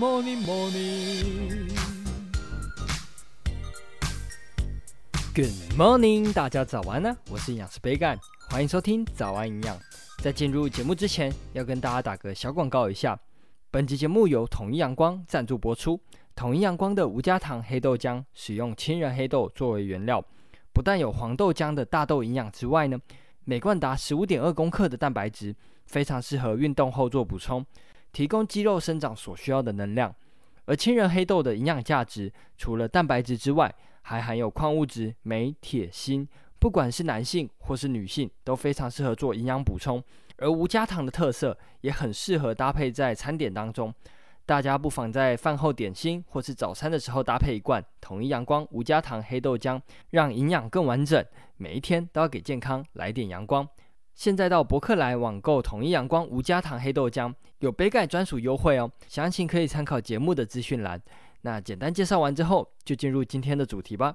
morning, morning. Good morning，大家早安呢！我是营养师杯盖，欢迎收听早安营养。在进入节目之前，要跟大家打个小广告一下。本集节目由统一阳光赞助播出。统一阳光的无加糖黑豆浆，使用亲仁黑豆作为原料，不但有黄豆浆的大豆营养之外呢，每罐达十五点二公克的蛋白质，非常适合运动后做补充，提供肌肉生长所需要的能量。而青仁黑豆的营养价值，除了蛋白质之外，还含有矿物质镁、铁、锌，不管是男性或是女性，都非常适合做营养补充。而无加糖的特色，也很适合搭配在餐点当中。大家不妨在饭后点心或是早餐的时候搭配一罐统一阳光无加糖黑豆浆，让营养更完整。每一天都要给健康来点阳光。现在到博客来网购统一阳光无加糖黑豆浆，有杯盖专属优惠哦。详情可以参考节目的资讯栏。那简单介绍完之后，就进入今天的主题吧。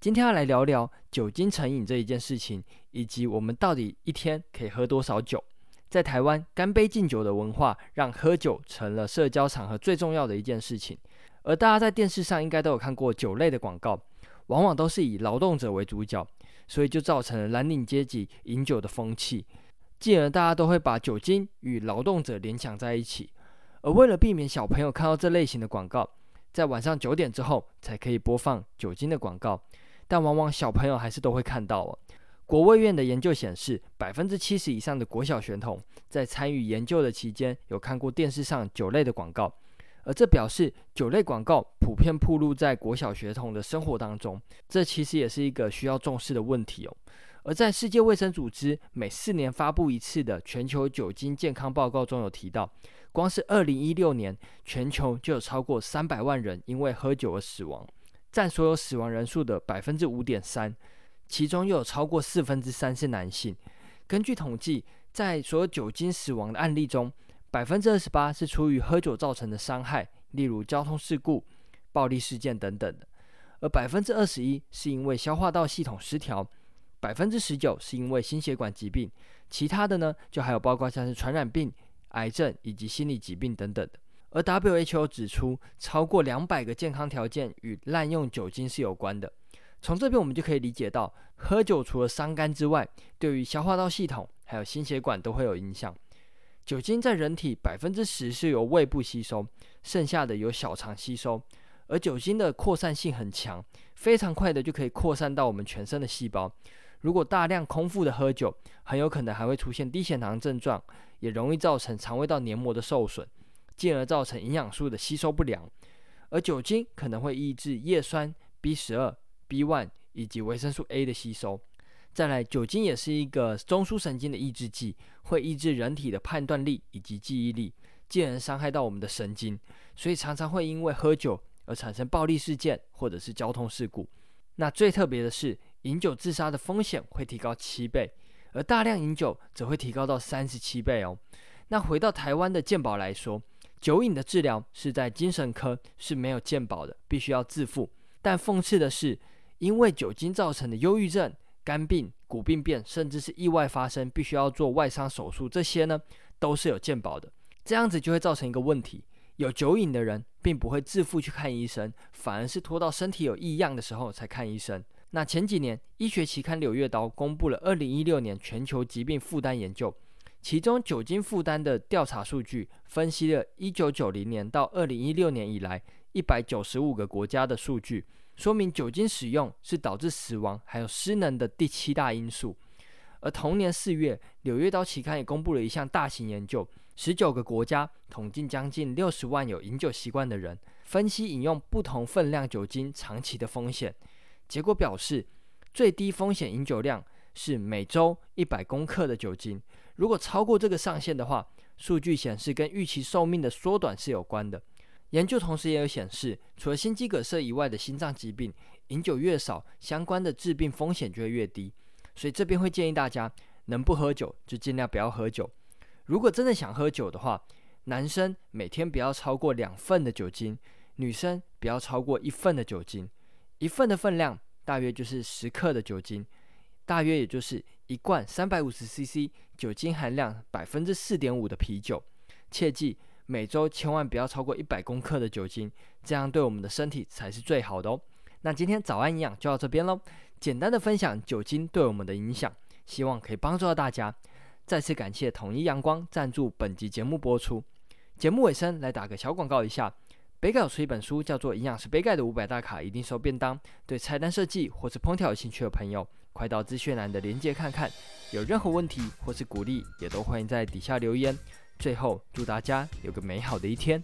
今天要来聊聊酒精成瘾这一件事情，以及我们到底一天可以喝多少酒。在台湾，干杯敬酒的文化让喝酒成了社交场合最重要的一件事情。而大家在电视上应该都有看过酒类的广告，往往都是以劳动者为主角，所以就造成了蓝领阶级饮酒的风气，进而大家都会把酒精与劳动者联想在一起。而为了避免小朋友看到这类型的广告，在晚上九点之后才可以播放酒精的广告，但往往小朋友还是都会看到哦。国卫院的研究显示，百分之七十以上的国小学童在参与研究的期间有看过电视上酒类的广告，而这表示酒类广告普遍暴露在国小学童的生活当中，这其实也是一个需要重视的问题哦。而在世界卫生组织每四年发布一次的全球酒精健康报告中有提到。光是二零一六年，全球就有超过三百万人因为喝酒而死亡，占所有死亡人数的百分之五点三，其中又有超过四分之三是男性。根据统计，在所有酒精死亡的案例中，百分之二十八是出于喝酒造成的伤害，例如交通事故、暴力事件等等的，而百分之二十一是因为消化道系统失调，百分之十九是因为心血管疾病，其他的呢，就还有包括像是传染病。癌症以及心理疾病等等的，而 WHO 指出，超过两百个健康条件与滥用酒精是有关的。从这边我们就可以理解到，喝酒除了伤肝之外，对于消化道系统还有心血管都会有影响。酒精在人体百分之十是由胃部吸收，剩下的由小肠吸收。而酒精的扩散性很强，非常快的就可以扩散到我们全身的细胞。如果大量空腹的喝酒，很有可能还会出现低血糖症状。也容易造成肠胃道黏膜的受损，进而造成营养素的吸收不良。而酒精可能会抑制叶酸、B 十二、B one 以及维生素 A 的吸收。再来，酒精也是一个中枢神经的抑制剂，会抑制人体的判断力以及记忆力，进而伤害到我们的神经。所以常常会因为喝酒而产生暴力事件或者是交通事故。那最特别的是，饮酒自杀的风险会提高七倍。而大量饮酒则会提高到三十七倍哦。那回到台湾的健保来说，酒瘾的治疗是在精神科是没有健保的，必须要自付。但讽刺的是，因为酒精造成的忧郁症、肝病、骨病变，甚至是意外发生必须要做外伤手术，这些呢都是有健保的。这样子就会造成一个问题：有酒瘾的人并不会自负去看医生，反而是拖到身体有异样的时候才看医生。那前几年，医学期刊《柳叶刀》公布了二零一六年全球疾病负担研究，其中酒精负担的调查数据分析了一九九零年到二零一六年以来一百九十五个国家的数据，说明酒精使用是导致死亡还有失能的第七大因素。而同年四月，《柳叶刀》期刊也公布了一项大型研究，十九个国家统计将近六十万有饮酒习惯的人，分析饮用不同分量酒精长期的风险。结果表示，最低风险饮酒量是每周一百公克的酒精。如果超过这个上限的话，数据显示跟预期寿命的缩短是有关的。研究同时也有显示，除了心肌梗塞以外的心脏疾病，饮酒越少，相关的致病风险就会越低。所以这边会建议大家，能不喝酒就尽量不要喝酒。如果真的想喝酒的话，男生每天不要超过两份的酒精，女生不要超过一份的酒精。一份的分量大约就是十克的酒精，大约也就是一罐三百五十 CC 酒精含量百分之四点五的啤酒。切记每周千万不要超过一百公克的酒精，这样对我们的身体才是最好的哦。那今天早安营养就到这边喽，简单的分享酒精对我们的影响，希望可以帮助到大家。再次感谢统一阳光赞助本集节目播出。节目尾声来打个小广告一下，杯盖有出一本书，叫做《营养师杯盖的五百大卡一定瘦便当》，对菜单设计或是烹调有兴趣的朋友，快到资讯栏的连接看看。有任何问题或是鼓励，也都欢迎在底下留言。最后，祝大家有个美好的一天。